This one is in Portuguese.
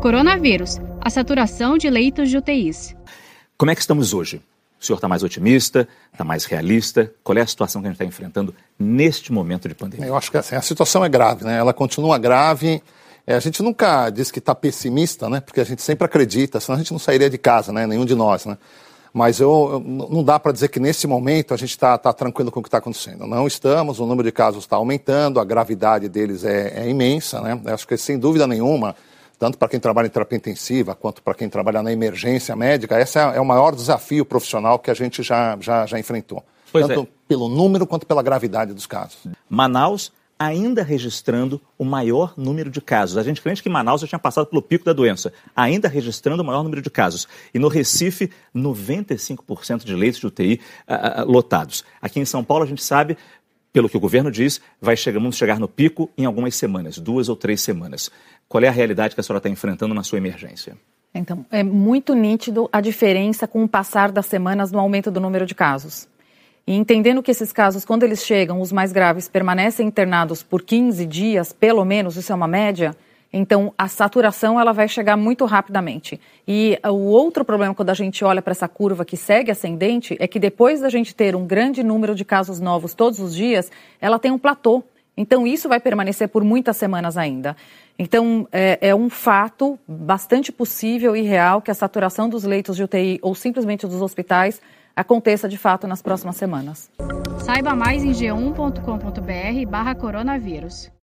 Coronavírus, a saturação de leitos de UTIs. Como é que estamos hoje? O senhor está mais otimista, está mais realista? Qual é a situação que a gente está enfrentando neste momento de pandemia? Eu acho que assim, a situação é grave, né? Ela continua grave. É, a gente nunca diz que está pessimista, né? Porque a gente sempre acredita, senão a gente não sairia de casa, né? Nenhum de nós, né? Mas eu, eu não dá para dizer que nesse momento a gente está tá tranquilo com o que está acontecendo. Não estamos, o número de casos está aumentando, a gravidade deles é, é imensa, né? Eu acho que sem dúvida nenhuma tanto para quem trabalha em terapia intensiva quanto para quem trabalha na emergência médica, esse é, é, o maior desafio profissional que a gente já, já, já enfrentou. Pois tanto é. pelo número quanto pela gravidade dos casos. Manaus ainda registrando o maior número de casos. A gente crente que Manaus já tinha passado pelo pico da doença, ainda registrando o maior número de casos. E no Recife, 95% de leitos de UTI uh, uh, lotados. Aqui em São Paulo, a gente sabe, pelo que o governo diz, vai chegar, vamos chegar no pico em algumas semanas, duas ou três semanas. Qual é a realidade que a senhora está enfrentando na sua emergência? Então, é muito nítido a diferença com o passar das semanas no aumento do número de casos. E entendendo que esses casos, quando eles chegam, os mais graves, permanecem internados por 15 dias, pelo menos, isso é uma média, então, a saturação ela vai chegar muito rapidamente. E o outro problema quando a gente olha para essa curva que segue ascendente é que depois da gente ter um grande número de casos novos todos os dias, ela tem um platô. Então, isso vai permanecer por muitas semanas ainda. Então, é, é, um fato bastante possível e real que a saturação dos leitos de UTI ou simplesmente dos hospitais aconteça de fato nas próximas semanas. Saiba mais em g1.com.br/barra coronavírus.